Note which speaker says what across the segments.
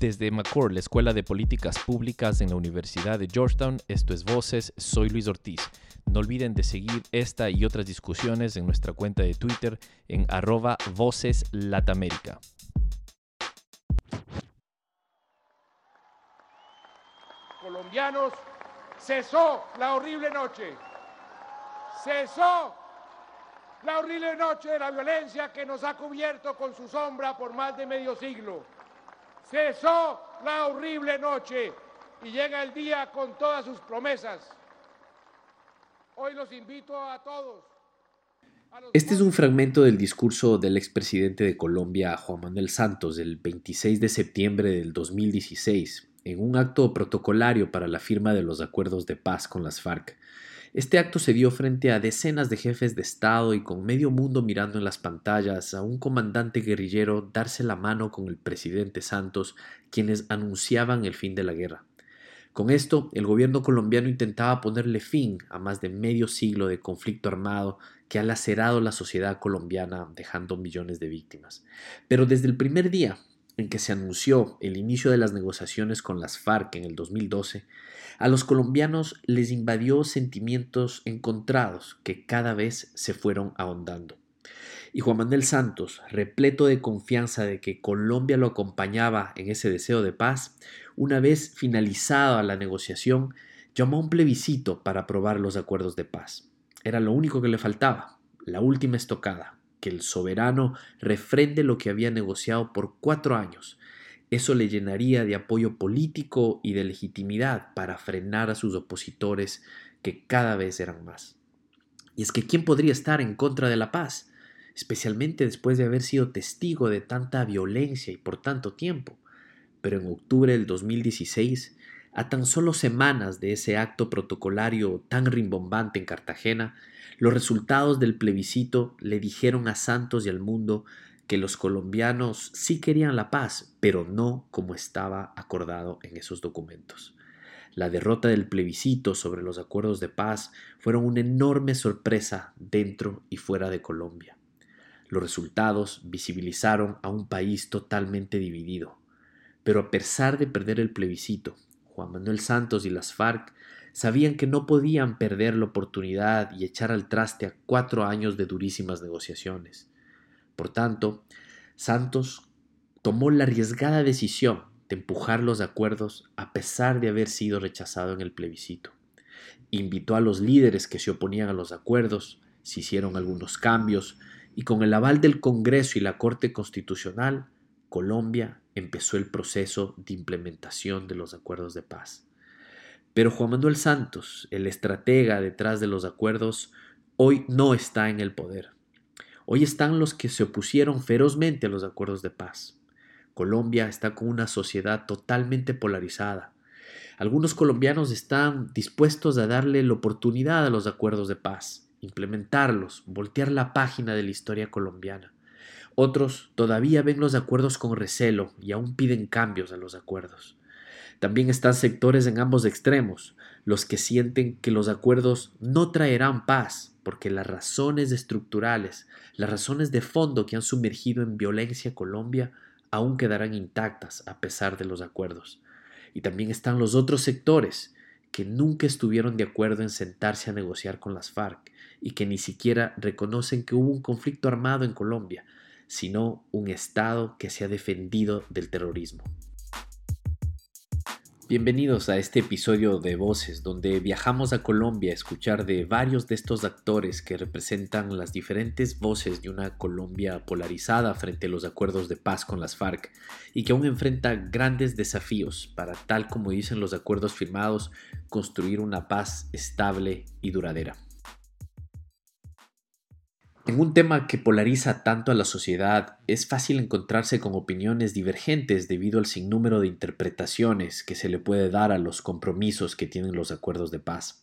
Speaker 1: Desde McCord, la Escuela de Políticas Públicas en la Universidad de Georgetown, esto es Voces, soy Luis Ortiz. No olviden de seguir esta y otras discusiones en nuestra cuenta de Twitter en arroba Voces.
Speaker 2: Colombianos, cesó la horrible noche. Cesó la horrible noche de la violencia que nos ha cubierto con su sombra por más de medio siglo. Cesó la horrible noche y llega el día con todas sus promesas. Hoy los invito a todos.
Speaker 3: Este es un fragmento del discurso del expresidente de Colombia, Juan Manuel Santos, del 26 de septiembre del 2016, en un acto protocolario para la firma de los acuerdos de paz con las FARC. Este acto se dio frente a decenas de jefes de Estado y con medio mundo mirando en las pantallas a un comandante guerrillero darse la mano con el presidente Santos, quienes anunciaban el fin de la guerra. Con esto, el gobierno colombiano intentaba ponerle fin a más de medio siglo de conflicto armado que ha lacerado la sociedad colombiana dejando millones de víctimas. Pero desde el primer día en que se anunció el inicio de las negociaciones con las FARC en el 2012, a los colombianos les invadió sentimientos encontrados que cada vez se fueron ahondando. Y Juan Manuel Santos, repleto de confianza de que Colombia lo acompañaba en ese deseo de paz, una vez finalizada la negociación, llamó a un plebiscito para aprobar los acuerdos de paz. Era lo único que le faltaba, la última estocada, que el soberano refrende lo que había negociado por cuatro años. Eso le llenaría de apoyo político y de legitimidad para frenar a sus opositores que cada vez eran más. Y es que ¿quién podría estar en contra de la paz? especialmente después de haber sido testigo de tanta violencia y por tanto tiempo. Pero en octubre del 2016, a tan solo semanas de ese acto protocolario tan rimbombante en Cartagena, los resultados del plebiscito le dijeron a Santos y al mundo que los colombianos sí querían la paz, pero no como estaba acordado en esos documentos. La derrota del plebiscito sobre los acuerdos de paz fueron una enorme sorpresa dentro y fuera de Colombia. Los resultados visibilizaron a un país totalmente dividido. Pero a pesar de perder el plebiscito, Juan Manuel Santos y las FARC sabían que no podían perder la oportunidad y echar al traste a cuatro años de durísimas negociaciones. Por tanto, Santos tomó la arriesgada decisión de empujar los acuerdos a pesar de haber sido rechazado en el plebiscito. Invitó a los líderes que se oponían a los acuerdos, se hicieron algunos cambios, y con el aval del Congreso y la Corte Constitucional, Colombia empezó el proceso de implementación de los acuerdos de paz. Pero Juan Manuel Santos, el estratega detrás de los acuerdos, hoy no está en el poder. Hoy están los que se opusieron ferozmente a los acuerdos de paz. Colombia está con una sociedad totalmente polarizada. Algunos colombianos están dispuestos a darle la oportunidad a los acuerdos de paz, implementarlos, voltear la página de la historia colombiana. Otros todavía ven los acuerdos con recelo y aún piden cambios a los acuerdos. También están sectores en ambos extremos, los que sienten que los acuerdos no traerán paz, porque las razones estructurales, las razones de fondo que han sumergido en violencia Colombia aún quedarán intactas a pesar de los acuerdos. Y también están los otros sectores que nunca estuvieron de acuerdo en sentarse a negociar con las FARC y que ni siquiera reconocen que hubo un conflicto armado en Colombia, sino un Estado que se ha defendido del terrorismo. Bienvenidos a este episodio de Voces, donde viajamos a Colombia a escuchar de varios de estos actores que representan las diferentes voces de una Colombia polarizada frente a los acuerdos de paz con las FARC y que aún enfrenta grandes desafíos para, tal como dicen los acuerdos firmados, construir una paz estable y duradera. En un tema que polariza tanto a la sociedad, es fácil encontrarse con opiniones divergentes debido al sinnúmero de interpretaciones que se le puede dar a los compromisos que tienen los acuerdos de paz.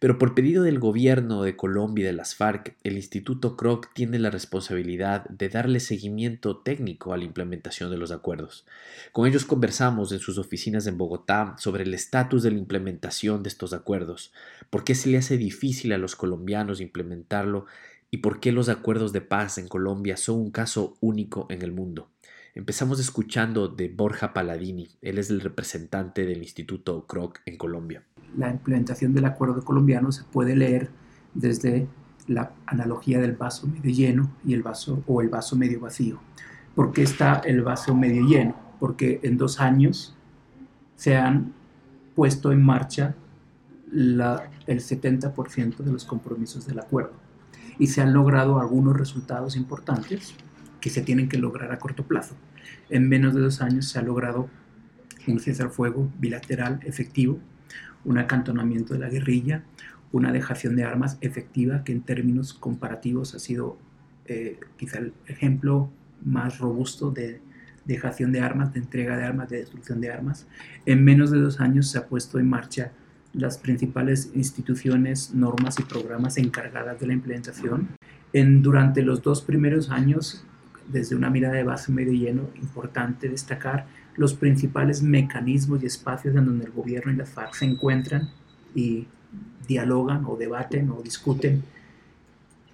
Speaker 3: Pero por pedido del gobierno de Colombia y de las FARC, el Instituto Kroc tiene la responsabilidad de darle seguimiento técnico a la implementación de los acuerdos. Con ellos conversamos en sus oficinas en Bogotá sobre el estatus de la implementación de estos acuerdos, por qué se le hace difícil a los colombianos implementarlo y por qué los acuerdos de paz en Colombia son un caso único en el mundo. Empezamos escuchando de Borja Paladini, él es el representante del Instituto Kroc en Colombia.
Speaker 4: La implementación del acuerdo colombiano se puede leer desde la analogía del vaso medio lleno y el vaso o el vaso medio vacío. ¿Por qué está el vaso medio lleno? Porque en dos años se han puesto en marcha la, el 70% de los compromisos del acuerdo y se han logrado algunos resultados importantes que se tienen que lograr a corto plazo. En menos de dos años se ha logrado un cese al fuego bilateral efectivo, un acantonamiento de la guerrilla, una dejación de armas efectiva que en términos comparativos ha sido eh, quizá el ejemplo más robusto de dejación de armas, de entrega de armas, de destrucción de armas. En menos de dos años se ha puesto en marcha las principales instituciones, normas y programas encargadas de la implementación. En, durante los dos primeros años, desde una mirada de base medio lleno, importante destacar los principales mecanismos y espacios en donde el gobierno y las FARC se encuentran y dialogan o debaten o discuten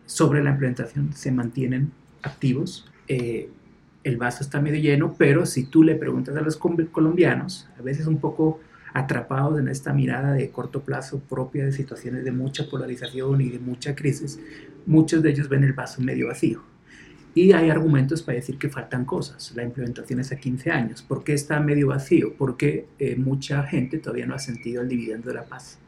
Speaker 4: sobre la implementación, se mantienen activos. Eh, el vaso está medio lleno, pero si tú le preguntas a los colombianos, a veces un poco atrapados en esta mirada de corto plazo propia de situaciones de mucha polarización y de mucha crisis, muchos de ellos ven el vaso medio vacío. Y hay argumentos para decir que faltan cosas. La implementación es a 15 años. ¿Por qué está medio vacío? Porque eh, mucha gente todavía no ha sentido el dividendo de la paz.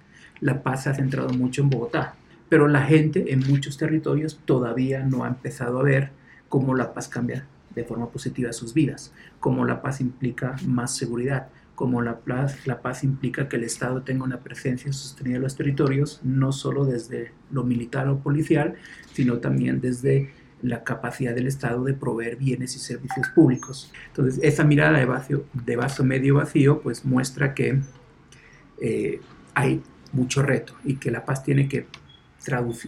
Speaker 4: La paz se ha centrado mucho en Bogotá, pero la gente en muchos territorios todavía no ha empezado a ver cómo la paz cambia de forma positiva sus vidas, cómo la paz implica más seguridad, cómo la paz, la paz implica que el Estado tenga una presencia sostenida en los territorios, no solo desde lo militar o policial, sino también desde la capacidad del Estado de proveer bienes y servicios públicos. Entonces, esa mirada de, de vaso medio vacío, pues muestra que eh, hay mucho reto y que la paz tiene que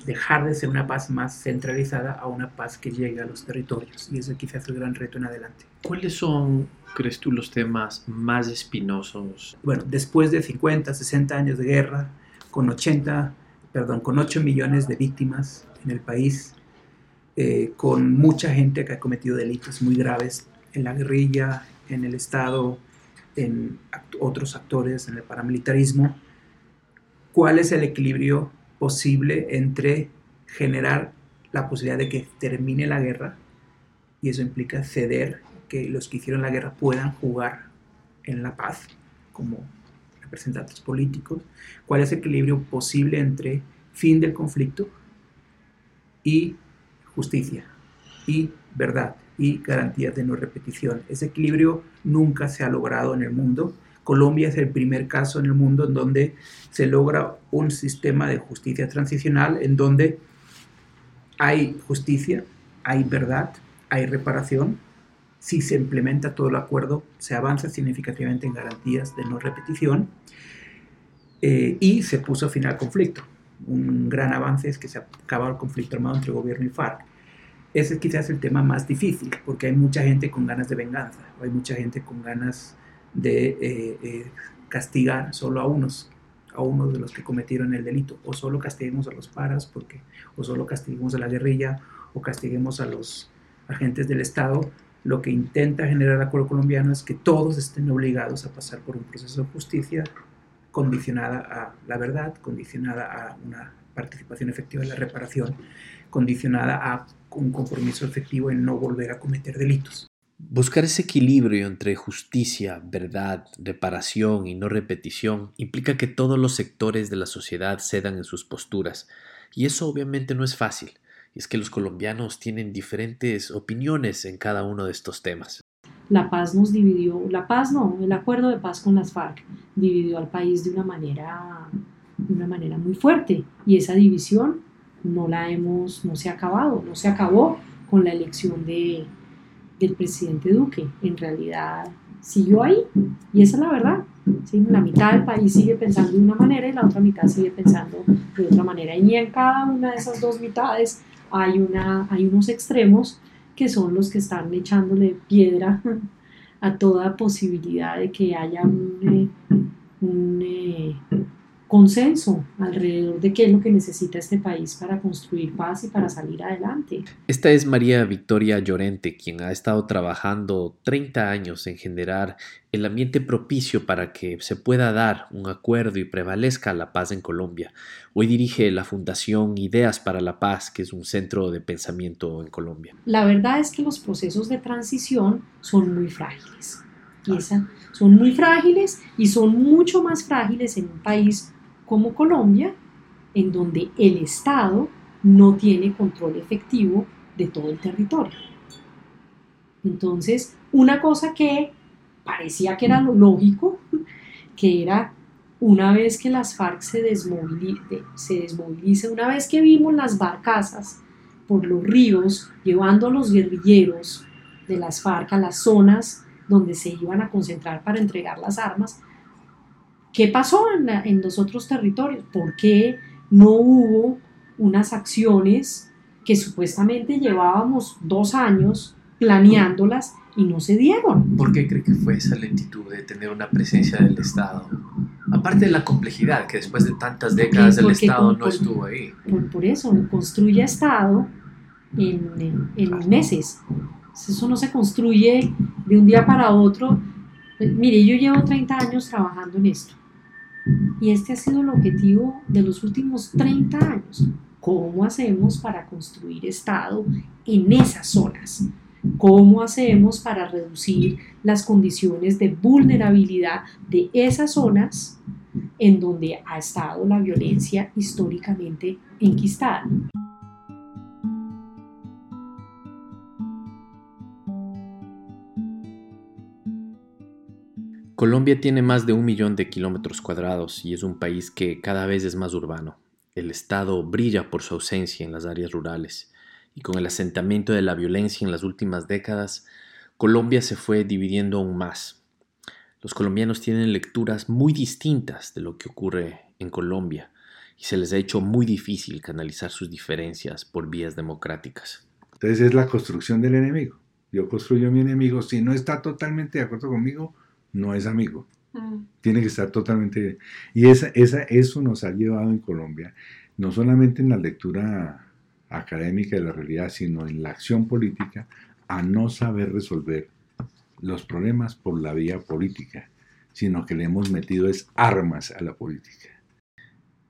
Speaker 4: dejar de ser una paz más centralizada a una paz que llegue a los territorios. Y ese quizás es el gran reto en adelante.
Speaker 3: ¿Cuáles son, crees tú, los temas más espinosos?
Speaker 4: Bueno, después de 50, 60 años de guerra, con 80, perdón, con 8 millones de víctimas en el país, eh, con mucha gente que ha cometido delitos muy graves en la guerrilla, en el Estado, en otros actores, en el paramilitarismo, ¿cuál es el equilibrio posible entre generar la posibilidad de que termine la guerra, y eso implica ceder, que los que hicieron la guerra puedan jugar en la paz como representantes políticos, cuál es el equilibrio posible entre fin del conflicto y justicia y verdad y garantías de no repetición. Ese equilibrio nunca se ha logrado en el mundo Colombia es el primer caso en el mundo en donde se logra un sistema de justicia transicional en donde hay justicia, hay verdad, hay reparación. Si se implementa todo el acuerdo, se avanza significativamente en garantías de no repetición eh, y se puso fin al conflicto. Un gran avance es que se acabó el conflicto armado entre gobierno y FARC. Ese es quizás el tema más difícil, porque hay mucha gente con ganas de venganza, hay mucha gente con ganas de eh, eh, castigar solo a unos, a unos de los que cometieron el delito, o solo castiguemos a los paras, porque, o solo castiguemos a la guerrilla, o castiguemos a los agentes del Estado. Lo que intenta generar el acuerdo colombiano es que todos estén obligados a pasar por un proceso de justicia condicionada a la verdad, condicionada a una participación efectiva en la reparación, condicionada a un compromiso efectivo en no volver a cometer delitos.
Speaker 3: Buscar ese equilibrio entre justicia, verdad, reparación y no repetición implica que todos los sectores de la sociedad cedan en sus posturas, y eso obviamente no es fácil, y es que los colombianos tienen diferentes opiniones en cada uno de estos temas.
Speaker 5: La paz nos dividió, la paz no, el acuerdo de paz con las FARC dividió al país de una manera, una manera muy fuerte, y esa división no la hemos, no se ha acabado, no se acabó con la elección de del presidente Duque. En realidad siguió ahí y esa es la verdad. ¿sí? La mitad del país sigue pensando de una manera y la otra mitad sigue pensando de otra manera. Y en cada una de esas dos mitades hay, una, hay unos extremos que son los que están echándole piedra a toda posibilidad de que haya un, eh, consenso alrededor de qué es lo que necesita este país para construir paz y para salir adelante.
Speaker 3: Esta es María Victoria Llorente, quien ha estado trabajando 30 años en generar el ambiente propicio para que se pueda dar un acuerdo y prevalezca la paz en Colombia. Hoy dirige la Fundación Ideas para la Paz, que es un centro de pensamiento en Colombia.
Speaker 5: La verdad es que los procesos de transición son muy frágiles. Y esa, son muy frágiles y son mucho más frágiles en un país como Colombia, en donde el Estado no tiene control efectivo de todo el territorio. Entonces, una cosa que parecía que era lo lógico, que era una vez que las FARC se, desmovilice, una vez que vimos las barcazas por los ríos llevando a los guerrilleros de las FARC a las zonas donde se iban a concentrar para entregar las armas, ¿Qué pasó en, los otros territorios? ¿Por qué no hubo unas acciones que supuestamente llevábamos dos años planeándolas y no se dieron?
Speaker 3: ¿Por qué cree que fue esa lentitud de tener una presencia del Estado? Aparte de la complejidad, que después de tantas décadas el Estado no estuvo ahí.
Speaker 5: Por, eso, construye Estado en, en meses. Eso no se construye de un día para otro. Mire, yo llevo 30 años trabajando en esto. Y este ha sido el objetivo de los últimos 30 años. ¿Cómo hacemos para construir Estado en esas zonas? ¿Cómo hacemos para reducir las condiciones de vulnerabilidad de esas zonas en donde ha estado la violencia históricamente enquistada?
Speaker 3: Colombia tiene más de un millón de kilómetros cuadrados y es un país que cada vez es más urbano. El Estado brilla por su ausencia en las áreas rurales y con el asentamiento de la violencia en las últimas décadas, Colombia se fue dividiendo aún más. Los colombianos tienen lecturas muy distintas de lo que ocurre en Colombia y se les ha hecho muy difícil canalizar sus diferencias por vías democráticas.
Speaker 6: Entonces es la construcción del enemigo. Yo construyo mi enemigo. Si no está totalmente de acuerdo conmigo, no es amigo. Mm. Tiene que estar totalmente... Y esa, esa, eso nos ha llevado en Colombia, no solamente en la lectura académica de la realidad, sino en la acción política, a no saber resolver los problemas por la vía política, sino que le hemos metido es armas a la política.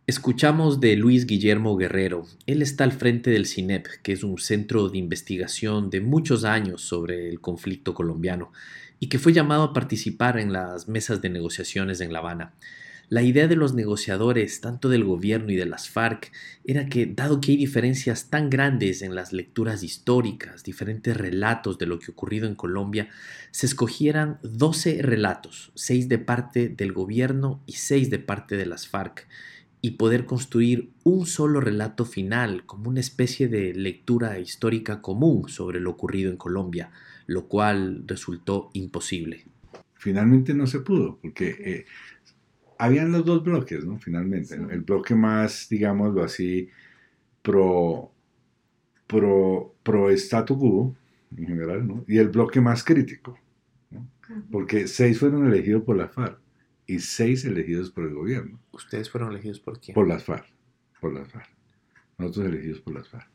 Speaker 3: Escuchamos de Luis Guillermo Guerrero. Él está al frente del CINEP, que es un centro de investigación de muchos años sobre el conflicto colombiano y que fue llamado a participar en las mesas de negociaciones en La Habana. La idea de los negociadores, tanto del gobierno y de las FARC, era que, dado que hay diferencias tan grandes en las lecturas históricas, diferentes relatos de lo que ocurrido en Colombia, se escogieran 12 relatos, 6 de parte del gobierno y 6 de parte de las FARC, y poder construir un solo relato final como una especie de lectura histórica común sobre lo ocurrido en Colombia, lo cual resultó imposible.
Speaker 6: Finalmente no se pudo, porque eh, habían los dos bloques, ¿no? Finalmente, el bloque más, digámoslo así, pro, pro, pro statu quo, en general, ¿no? Y el bloque más crítico, ¿no? Porque seis fueron elegidos por la FARC y seis elegidos por el gobierno.
Speaker 3: ¿Ustedes fueron elegidos por quién?
Speaker 6: Por las FARC, por las FARC. Nosotros elegidos por las FARC.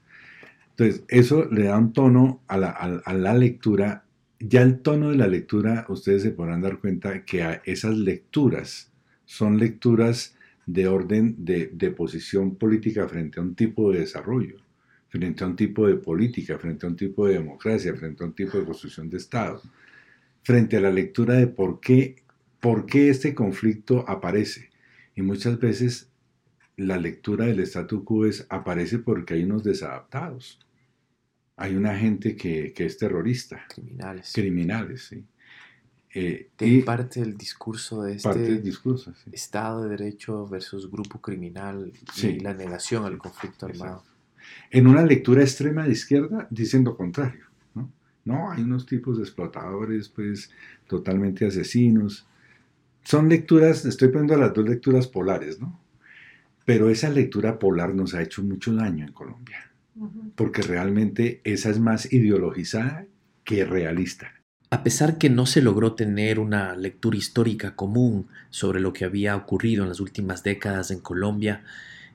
Speaker 6: Entonces, eso le da un tono a la, lectura. Ya el tono de la lectura, ustedes se podrán dar cuenta que esas lecturas son lecturas de orden de, de, posición política frente a un tipo de desarrollo, frente a un tipo de política, frente a un tipo de democracia, frente a un tipo de construcción de Estado, frente a la lectura de por qué este conflicto aparece. Y muchas veces la lectura del statu quo es, aparece porque hay unos desadaptados hay una gente que, es terrorista.
Speaker 3: Criminales.
Speaker 6: Criminales, sí.
Speaker 3: Eh, y parte del discurso de este
Speaker 6: discurso,
Speaker 3: Estado de Derecho versus grupo criminal y la negación al conflicto armado.
Speaker 6: En una lectura extrema de izquierda dicen lo contrario. ¿no? no, hay unos tipos de explotadores, pues totalmente asesinos. Son lecturas, estoy poniendo las dos lecturas polares, ¿no? Pero esa lectura polar nos ha hecho mucho daño en Colombia porque realmente esa es más ideologizada que realista.
Speaker 3: A pesar que no se logró tener una lectura histórica común sobre lo que había ocurrido en las últimas décadas en Colombia,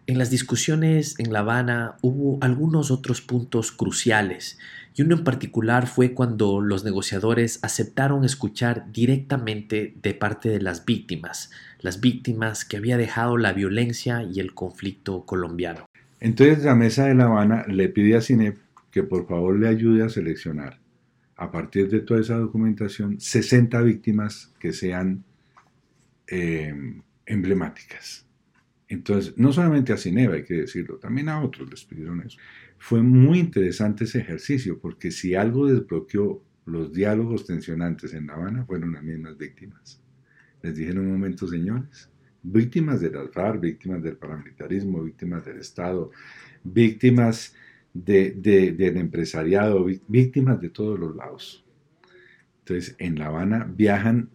Speaker 3: en las discusiones en La Habana hubo algunos otros puntos cruciales, y uno en particular fue cuando los negociadores aceptaron escuchar directamente de parte de las víctimas, las víctimas que había dejado la violencia y el conflicto colombiano.
Speaker 6: Entonces la mesa de La Habana le pide a CINEP que por favor le ayude a seleccionar a partir de toda esa documentación, 60 víctimas que sean eh, emblemáticas. Entonces, no solamente a Cineva, hay que decirlo, también a otros les pidieron eso. Fue muy interesante ese ejercicio, porque si algo desbloqueó los diálogos tensionantes en La Habana, fueron las mismas víctimas. Les dije en un momento, señores, víctimas del alfar, víctimas del paramilitarismo, víctimas del Estado, víctimas del empresariado, víctimas de todos los lados. Entonces, en La Habana viajan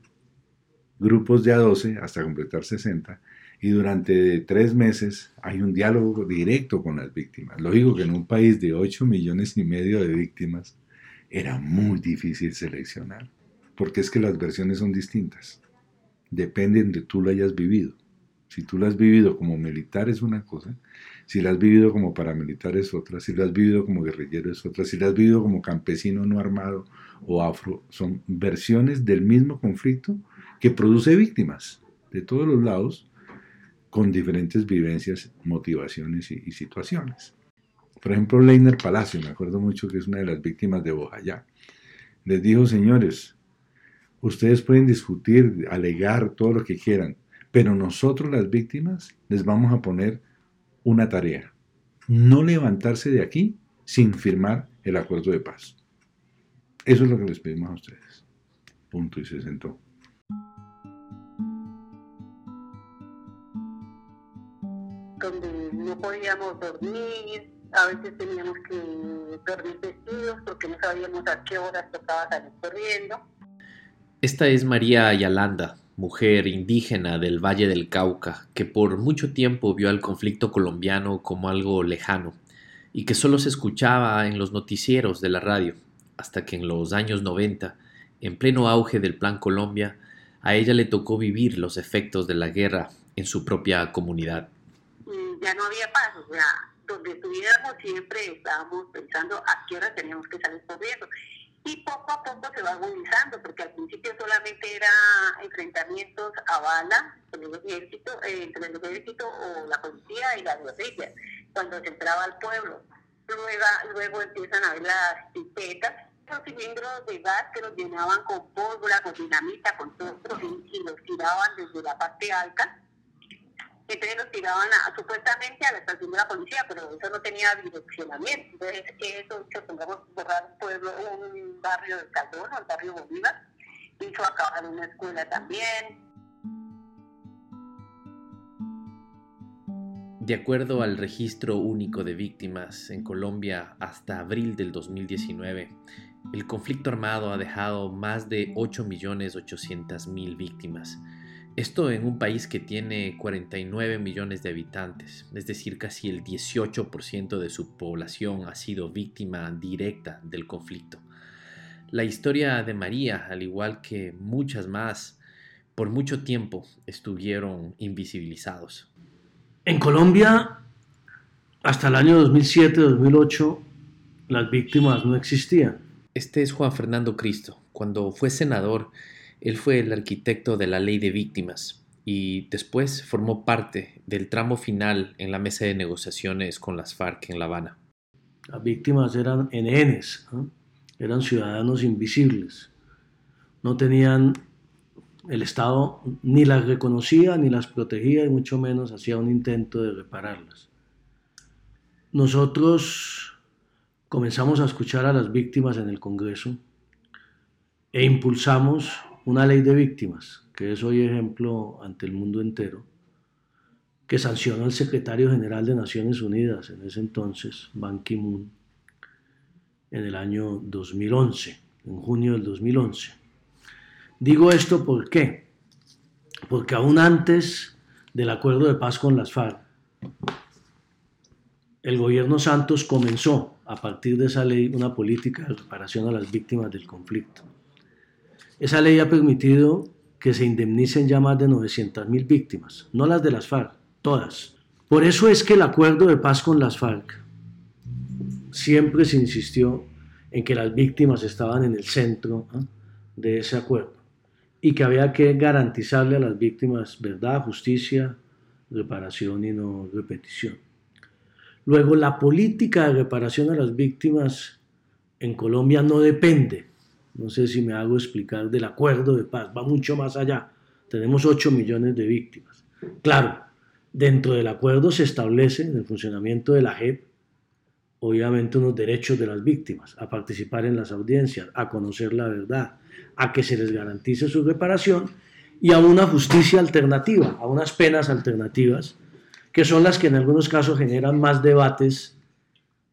Speaker 6: grupos de a 12 hasta completar 60 y durante tres meses hay un diálogo directo con las víctimas. Lógico que en un país de 8 millones y medio de víctimas era muy difícil seleccionar, porque es que las versiones son distintas, dependen de tú lo hayas vivido. Si tú lo has vivido como militar es una cosa, si lo has vivido como paramilitar es otra, si lo has vivido como guerrillero es otra, si lo has vivido como campesino no armado o afro, son versiones del mismo conflicto que produce víctimas de todos los lados con diferentes vivencias, motivaciones y, situaciones. Por ejemplo, Leiner Palacio, me acuerdo mucho que es una de las víctimas de Bojayá, les dijo, señores, ustedes pueden discutir, alegar todo lo que quieran, pero nosotros las víctimas les vamos a poner una tarea. No levantarse de aquí sin firmar el acuerdo de paz. Eso es lo que les pedimos a ustedes. Punto y se sentó.
Speaker 7: Dormir, a veces teníamos que dormir vestidos porque no sabíamos a qué horas tocaba salir corriendo.
Speaker 3: Esta es María Ayalanda, mujer indígena del Valle del Cauca, que por mucho tiempo vio al conflicto colombiano como algo lejano y que solo se escuchaba en los noticieros de la radio, hasta que en los años 90, en pleno auge del Plan Colombia, a ella le tocó vivir los efectos de la guerra en su propia comunidad.
Speaker 7: Ya no había paz, o sea, donde estuviéramos siempre estábamos pensando a qué hora teníamos que salir corriendo y poco a poco se va agudizando, porque al principio solamente era enfrentamientos a bala entre el ejército, eh, entre el ejército o la policía y la guerrilla, cuando se entraba al pueblo. Luego, luego empiezan a ver las pipetas, los cilindros de gas que los llenaban con pólvora, con dinamita, con todo, y los tiraban desde la parte alta entonces los tiraban supuestamente a la estación de la policía, pero eso no tenía direccionamiento. Entonces eso hizo, pongamos, borrar un pueblo, un barrio de Calderón, el barrio Bolívar, hizo acabar una escuela también.
Speaker 3: De acuerdo al registro único de víctimas en Colombia hasta abril del 2019, el conflicto armado ha dejado más de 8.800.000 víctimas esto en un país que tiene 49 millones de habitantes, es decir, casi el 18% de su población ha sido víctima directa del conflicto. La historia de María, al igual que muchas más, por mucho tiempo estuvieron invisibilizados.
Speaker 8: En Colombia, hasta el año 2007-2008, las víctimas no existían.
Speaker 3: Este es Juan Fernando Cristo. Cuando fue senador, él fue el arquitecto de la ley de víctimas y después formó parte del tramo final en la mesa de negociaciones con las FARC en La Habana.
Speaker 8: Las víctimas eran NNs, eran ciudadanos invisibles. No tenían, el Estado ni las reconocía ni las protegía y mucho menos hacía un intento de repararlas. Nosotros comenzamos a escuchar a las víctimas en el Congreso e impulsamos una ley de víctimas, que es hoy ejemplo ante el mundo entero, que sancionó el secretario general de Naciones Unidas en ese entonces, Ban Ki-moon, en el año 2011, en junio del 2011. Digo esto ¿por? Porque aún antes del acuerdo de paz con las FARC, el gobierno Santos comenzó, a partir de esa ley, una política de reparación a las víctimas del conflicto esa ley ha permitido que se indemnicen ya más de 900.000 víctimas, no las de las FARC, todas. Por eso es que el acuerdo de paz con las FARC siempre se insistió en que las víctimas estaban en el centro ¿ah? de ese acuerdo y que había que garantizarle a las víctimas verdad, justicia, reparación y no repetición. Luego, la política de reparación a las víctimas en Colombia no depende, no sé si me hago explicar, del acuerdo de paz, va mucho más allá. Tenemos 8 millones de víctimas. Claro, dentro del acuerdo se establece en el funcionamiento de la JEP, obviamente, unos derechos de las víctimas, a participar en las audiencias, a conocer la verdad, a que se les garantice su reparación y a una justicia alternativa, a unas penas alternativas, que son las que en algunos casos generan más debates,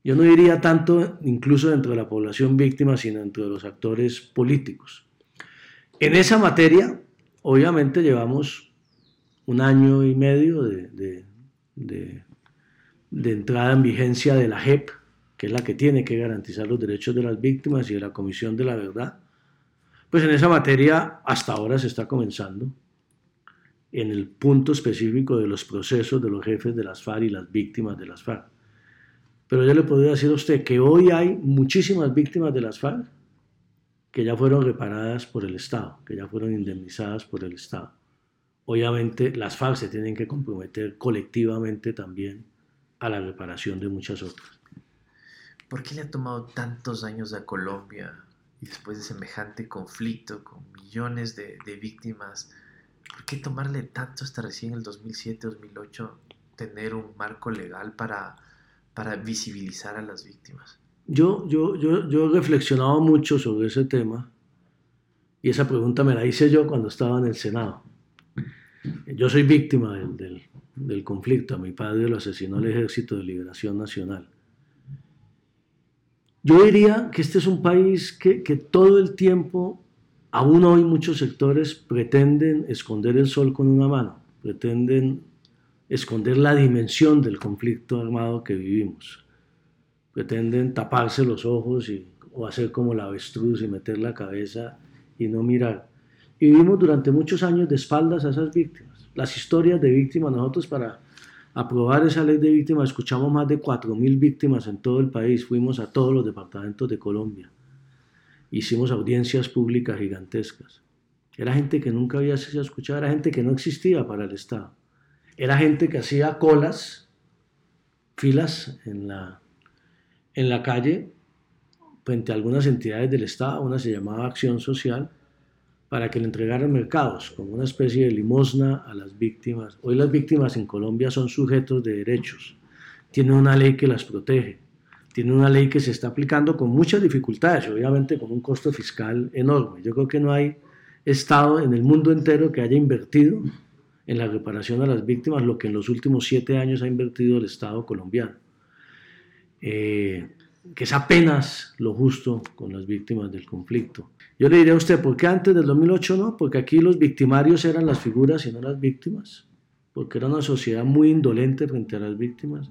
Speaker 8: yo no diría tanto incluso dentro de la población víctima, sino dentro de los actores políticos. En esa materia, obviamente llevamos un año y medio de, entrada en vigencia de la JEP, que es la que tiene que garantizar los derechos de las víctimas y de la Comisión de la Verdad. Pues en esa materia hasta ahora se está comenzando en el punto específico de los procesos de los jefes de las FARC y las víctimas de las FARC. Pero yo le podría decir a usted que hoy hay muchísimas víctimas de las FARC que ya fueron reparadas por el Estado, que ya fueron indemnizadas por el Estado. Obviamente las FARC se tienen que comprometer colectivamente también a la reparación de muchas otras.
Speaker 3: ¿Por qué le ha tomado tantos años a Colombia y después de semejante conflicto con millones de, víctimas, ¿por qué tomarle tanto hasta recién el 2007-2008 tener un marco legal para, para visibilizar a las víctimas?
Speaker 8: Yo, yo, yo, yo he reflexionado mucho sobre ese tema y esa pregunta me la hice yo cuando estaba en el Senado. Yo soy víctima del, del, del conflicto. A mi padre lo asesinó el Ejército de Liberación Nacional. Yo diría que este es un país que, todo el tiempo, aún hoy muchos sectores pretenden esconder el sol con una mano, pretenden esconder la dimensión del conflicto armado que vivimos, pretenden taparse los ojos y, o hacer como la avestruz y meter la cabeza y no mirar. Y vivimos durante muchos años de espaldas a esas víctimas. Las historias de víctimas, nosotros para aprobar esa ley de víctimas, escuchamos más de 4.000 víctimas en todo el país, fuimos a todos los departamentos de Colombia, hicimos audiencias públicas gigantescas. Era gente que nunca había sido escuchada, era gente que no existía para el Estado. Era gente que hacía colas, filas en la, en la calle frente a algunas entidades del Estado, una se llamaba Acción Social, para que le entregaran mercados, como una especie de limosna a las víctimas. Hoy las víctimas en Colombia son sujetos de derechos, tienen una ley que las protege, tienen una ley que se está aplicando con muchas dificultades, obviamente con un costo fiscal enorme. Yo creo que no hay Estado en el mundo entero que haya invertido en la reparación a las víctimas lo que en los últimos siete años ha invertido el Estado colombiano. Eh, que es apenas lo justo con las víctimas del conflicto. Yo le diré a usted, ¿por qué antes del 2008 no? Porque aquí los victimarios eran las figuras y no las víctimas. Porque era una sociedad muy indolente frente a las víctimas.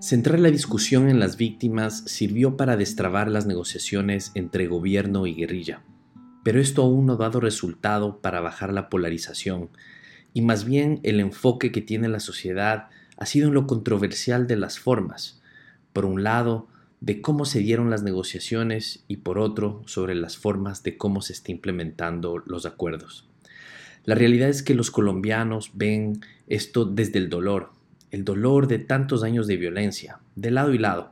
Speaker 3: Centrar la discusión en las víctimas sirvió para destrabar las negociaciones entre gobierno y guerrilla. Pero esto aún no ha dado resultado para bajar la polarización, y más bien el enfoque que tiene la sociedad ha sido en lo controversial de las formas. Por un lado, de cómo se dieron las negociaciones y por otro, sobre las formas de cómo se está implementando los acuerdos. La realidad es que los colombianos ven esto desde el dolor, el dolor de tantos años de violencia, de lado y lado,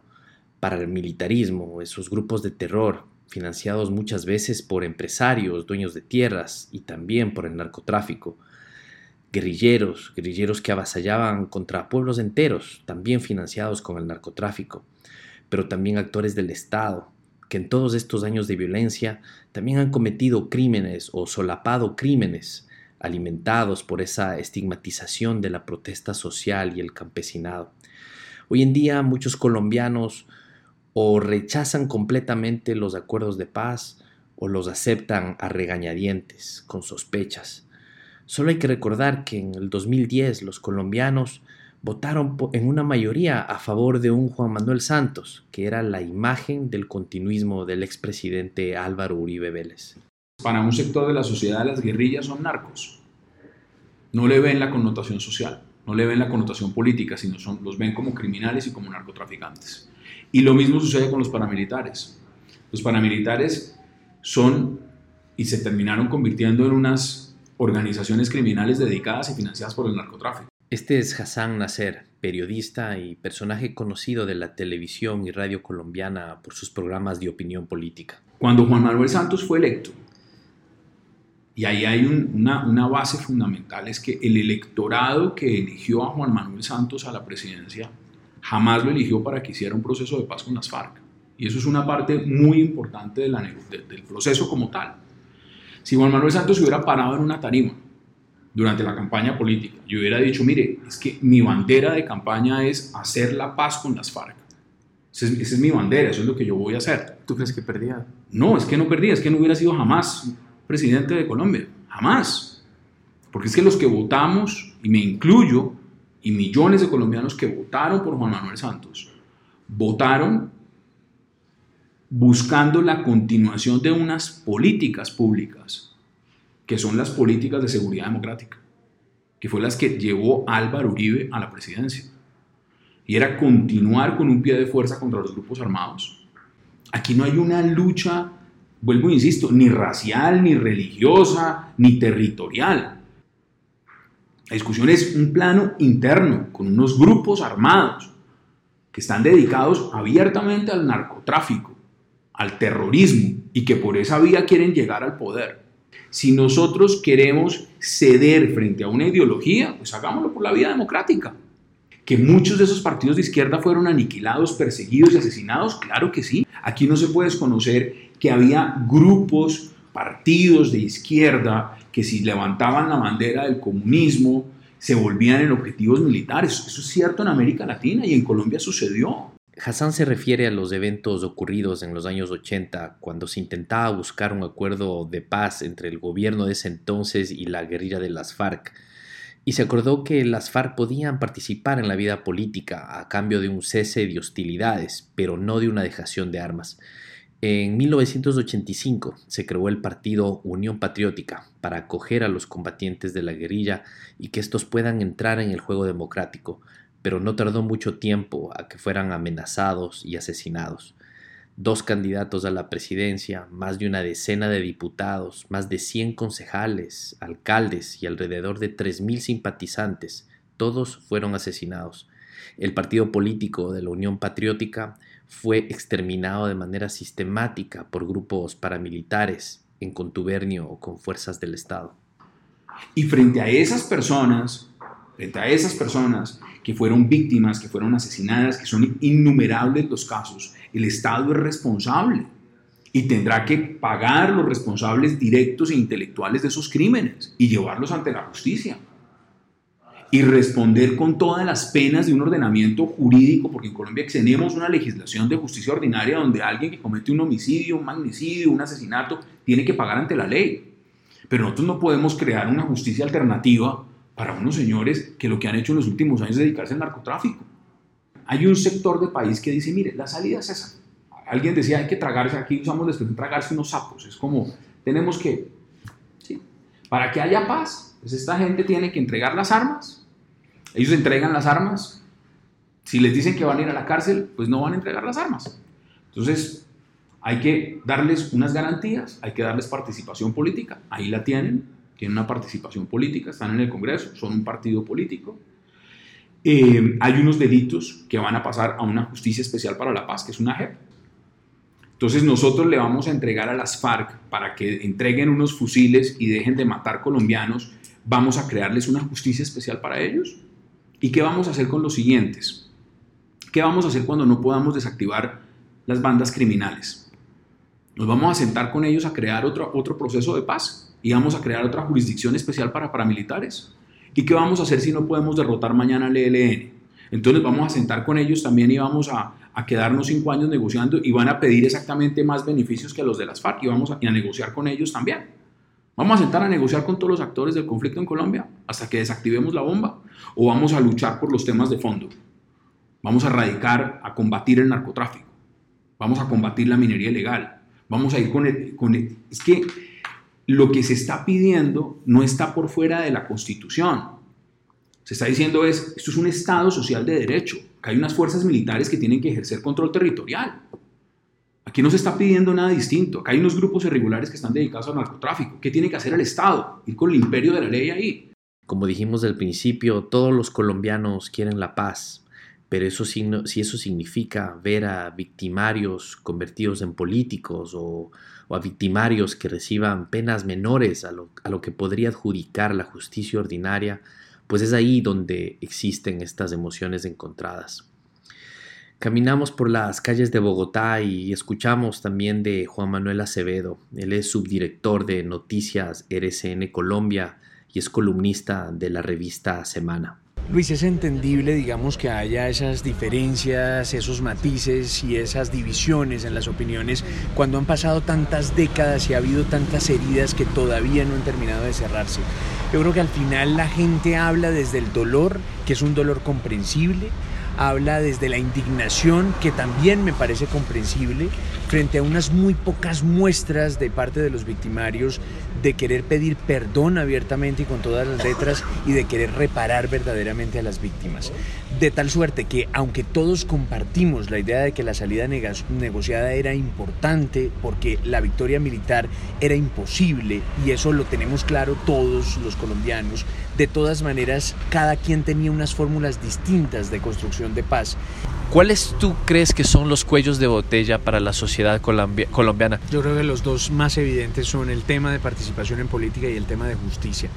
Speaker 3: para el militarismo, esos grupos de terror, financiados muchas veces por empresarios, dueños de tierras y también por el narcotráfico, guerrilleros, guerrilleros que avasallaban contra pueblos enteros, también financiados con el narcotráfico, pero también actores del Estado, que en todos estos años de violencia también han cometido crímenes o solapado crímenes alimentados por esa estigmatización de la protesta social y el campesinado. Hoy en día muchos colombianos o rechazan completamente los acuerdos de paz o los aceptan a regañadientes, con sospechas. Solo hay que recordar que en el 2010 los colombianos votaron en una mayoría a favor de un Juan Manuel Santos, que era la imagen del continuismo del expresidente Álvaro Uribe Vélez.
Speaker 9: Para un sector de la sociedad las guerrillas son narcos. No le ven la connotación social, no le ven la connotación política, sino son, los ven como criminales y como narcotraficantes. Y lo mismo sucede con los paramilitares. Los paramilitares son y se terminaron convirtiendo en unas organizaciones criminales dedicadas y financiadas por el narcotráfico.
Speaker 3: Este es Hassan Nasser, periodista y personaje conocido de la televisión y radio colombiana por sus programas de opinión política.
Speaker 9: Cuando Juan Manuel Santos fue electo, y ahí hay una, una base fundamental, es que el electorado que eligió a Juan Manuel Santos a la presidencia jamás lo eligió para que hiciera un proceso de paz con las FARC. Y eso es una parte muy importante de la, del proceso como tal. Si Juan Manuel Santos se hubiera parado en una tarima durante la campaña política y hubiera dicho, mire, es que mi bandera de campaña es hacer la paz con las FARC. Esa es, mi bandera, eso es lo que yo voy a hacer.
Speaker 3: ¿Tú crees que perdía?
Speaker 9: No, es que no perdía, es que no hubiera sido jamás presidente de Colombia, jamás. Porque es que los que votamos, y me incluyo, y millones de colombianos que votaron por Juan Manuel Santos, votaron buscando la continuación de unas políticas públicas, que son las políticas de seguridad democrática, que fue las que llevó Álvaro Uribe a la presidencia. Y era continuar con un pie de fuerza contra los grupos armados. Aquí no hay una lucha, vuelvo e insisto, ni racial, ni religiosa, ni territorial. La discusión es un plano interno, con unos grupos armados que están dedicados abiertamente al narcotráfico al terrorismo y que por esa vía quieren llegar al poder. Si nosotros queremos ceder frente a una ideología, pues hagámoslo por la vía democrática. Que muchos de esos partidos de izquierda fueron aniquilados, perseguidos y asesinados, claro que sí. Aquí no se puede desconocer que había grupos, partidos de izquierda que si levantaban la bandera del comunismo se volvían en objetivos militares. Eso es cierto en América Latina y en Colombia sucedió.
Speaker 3: Hassan se refiere a los eventos ocurridos en los años 80, cuando se intentaba buscar un acuerdo de paz entre el gobierno de ese entonces y la guerrilla de las FARC, y se acordó que las FARC podían participar en la vida política a cambio de un cese de hostilidades, pero no de una dejación de armas. En 1985 se creó el partido Unión Patriótica para acoger a los combatientes de la guerrilla y que estos puedan entrar en el juego democrático, pero no tardó mucho tiempo a que fueran amenazados y asesinados. Dos candidatos a la presidencia, más de una decena de diputados, más de 100 concejales, alcaldes y alrededor de 3.000 simpatizantes, todos fueron asesinados. El partido político de la Unión Patriótica fue exterminado de manera sistemática por grupos paramilitares en contubernio con fuerzas del Estado.
Speaker 9: Y frente a esas personas, frente a esas personas que fueron víctimas, que fueron asesinadas, que son innumerables los casos, el Estado es responsable y tendrá que pagar los responsables directos e intelectuales de esos crímenes y llevarlos ante la justicia. Y responder con todas las penas de un ordenamiento jurídico, porque en Colombia tenemos una legislación de justicia ordinaria donde alguien que comete un homicidio, un magnicidio, un asesinato, tiene que pagar ante la ley. Pero nosotros no podemos crear una justicia alternativa para unos señores que lo que han hecho en los últimos años es dedicarse al narcotráfico. Hay un sector del país que dice, mire, la salida es esa. Alguien decía, hay que tragarse, aquí usamos la expresión tragarse unos sapos. Es como, tenemos que, ¿sí? para que haya paz, pues esta gente tiene que entregar las armas. Ellos entregan las armas. Si les dicen que van a ir a la cárcel, pues no van a entregar las armas. Entonces, hay que darles unas garantías, hay que darles participación política. Ahí la tienen tienen una participación política, están en el Congreso, son un partido político. Eh, hay unos delitos que van a pasar a una justicia especial para la paz, que es una JEP. Entonces nosotros le vamos a entregar a las FARC para que entreguen unos fusiles y dejen de matar colombianos. Vamos a crearles una justicia especial para ellos. ¿Y qué vamos a hacer con los siguientes? ¿Qué vamos a hacer cuando no podamos desactivar las bandas criminales? Nos vamos a sentar con ellos a crear otro, otro proceso de paz y vamos a crear otra jurisdicción especial para paramilitares. ¿Y qué vamos a hacer si no podemos derrotar mañana al ELN? Entonces vamos a sentar con ellos también y vamos a, a, quedarnos cinco años negociando y van a pedir exactamente más beneficios que los de las FARC y vamos a, negociar con ellos también. ¿Vamos a sentar a negociar con todos los actores del conflicto en Colombia hasta que desactivemos la bomba? ¿O vamos a luchar por los temas de fondo? Vamos a radicar, a combatir el narcotráfico. Vamos a combatir la minería ilegal. Vamos a ir con el, con Es que lo que se está pidiendo no está por fuera de la Constitución. Se está diciendo es, esto es un Estado social de derecho, que hay unas fuerzas militares que tienen que ejercer control territorial. Aquí no se está pidiendo nada distinto. Acá hay unos grupos irregulares que están dedicados al narcotráfico. ¿Qué tiene que hacer el Estado? Ir con el imperio de la ley ahí.
Speaker 3: Como dijimos al principio, todos los colombianos quieren la paz, pero eso, si eso significa ver a victimarios convertidos en políticos o, a victimarios que reciban penas menores a lo, a lo que podría adjudicar la justicia ordinaria, pues es ahí donde existen estas emociones encontradas. Caminamos por las calles de Bogotá y escuchamos también de Juan Manuel Acevedo. Él es subdirector de Noticias RCN Colombia y es columnista de la revista Semana.
Speaker 10: Luis, es entendible, digamos, que haya esas diferencias, esos matices y esas divisiones en las opiniones cuando han pasado tantas décadas y ha habido tantas heridas que todavía no han terminado de cerrarse. Yo creo que al final la gente habla desde el dolor, que es un dolor comprensible, habla desde la indignación, que también me parece comprensible, frente a unas muy pocas muestras de parte de los victimarios de querer pedir perdón abiertamente y con todas las letras y de querer reparar verdaderamente a las víctimas. De tal suerte que aunque todos compartimos la idea de que la salida negociada era importante porque la victoria militar era imposible y eso lo tenemos claro todos los colombianos, de todas maneras cada quien tenía unas fórmulas distintas de construcción de paz
Speaker 1: ¿Cuáles tú crees que son los cuellos de botella para la sociedad colombiana?
Speaker 10: Yo creo que los dos más evidentes son el tema de participación en política y el tema de justicia.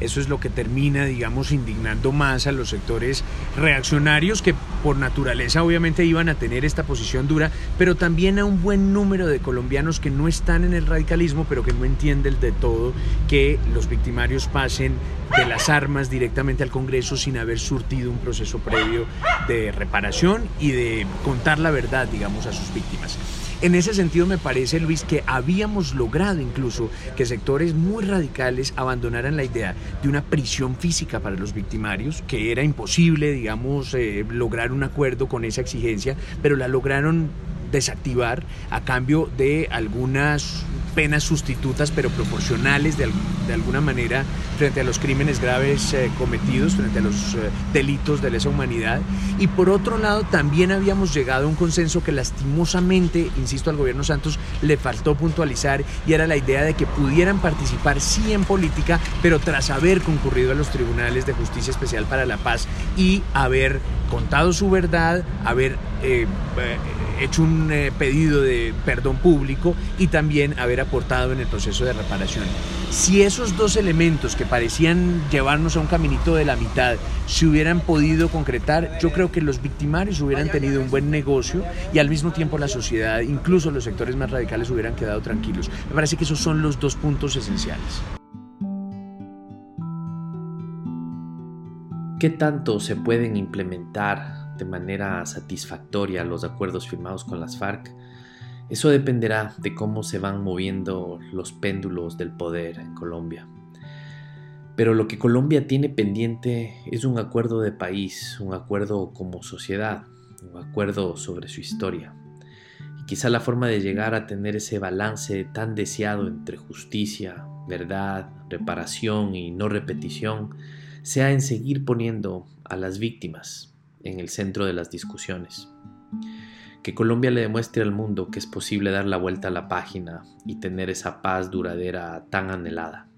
Speaker 10: Eso es lo que termina, digamos, indignando más a los sectores reaccionarios que por naturaleza obviamente iban a tener esta posición dura, pero también a un buen número de colombianos que no están en el radicalismo, pero que no entienden de todo que los victimarios pasen de las armas directamente al Congreso sin haber surtido un proceso previo de reparación y de contar la verdad, digamos, a sus víctimas. En ese sentido me parece, Luis, que habíamos logrado incluso que sectores muy radicales abandonaran la idea de una prisión física para los victimarios, que era imposible, digamos, eh, lograr un acuerdo con esa exigencia, pero la lograron desactivar a cambio de algunas penas sustitutas pero proporcionales de, alguna manera frente a los crímenes graves eh, cometidos, frente a los eh, delitos de lesa humanidad. Y por otro lado, también habíamos llegado a un consenso que lastimosamente, insisto, al gobierno Santos le faltó puntualizar y era la idea de que pudieran participar sí en política, pero tras haber concurrido a los tribunales de justicia especial para la paz y haber contado su verdad, haber eh, hecho un eh, pedido de perdón público y también haber aportado en el proceso de reparación. Si esos dos elementos que parecían llevarnos a un caminito de la mitad se hubieran podido concretar, yo creo que los victimarios hubieran tenido un buen negocio y al mismo tiempo la sociedad, incluso los sectores más radicales, hubieran quedado tranquilos. Me parece que esos son los dos puntos esenciales.
Speaker 3: ¿Qué tanto se pueden implementar de manera satisfactoria los acuerdos firmados con las FARC, eso dependerá de cómo se van moviendo los péndulos del poder en Colombia. Pero lo que Colombia tiene pendiente es un acuerdo de país, un acuerdo como sociedad, un acuerdo sobre su historia. Y quizá la forma de llegar a tener ese balance tan deseado entre justicia, verdad, reparación y no repetición sea en seguir poniendo a las víctimas, en el centro de las discusiones. Que Colombia le demuestre al mundo que es posible dar la vuelta a la página y tener esa paz duradera tan anhelada.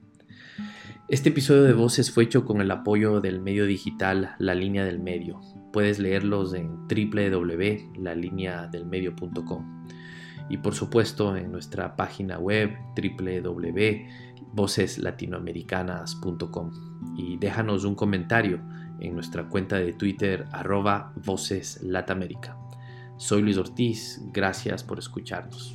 Speaker 3: Este episodio de Voces fue hecho con el apoyo del medio digital La Línea del Medio. Puedes leerlos en www.lalineadelmedio.com y por supuesto en nuestra página web www.voceslatinoamericanas.com y déjanos un comentario en nuestra cuenta de Twitter arroba Voces Latamérica. Soy Luis Ortiz, gracias por escucharnos.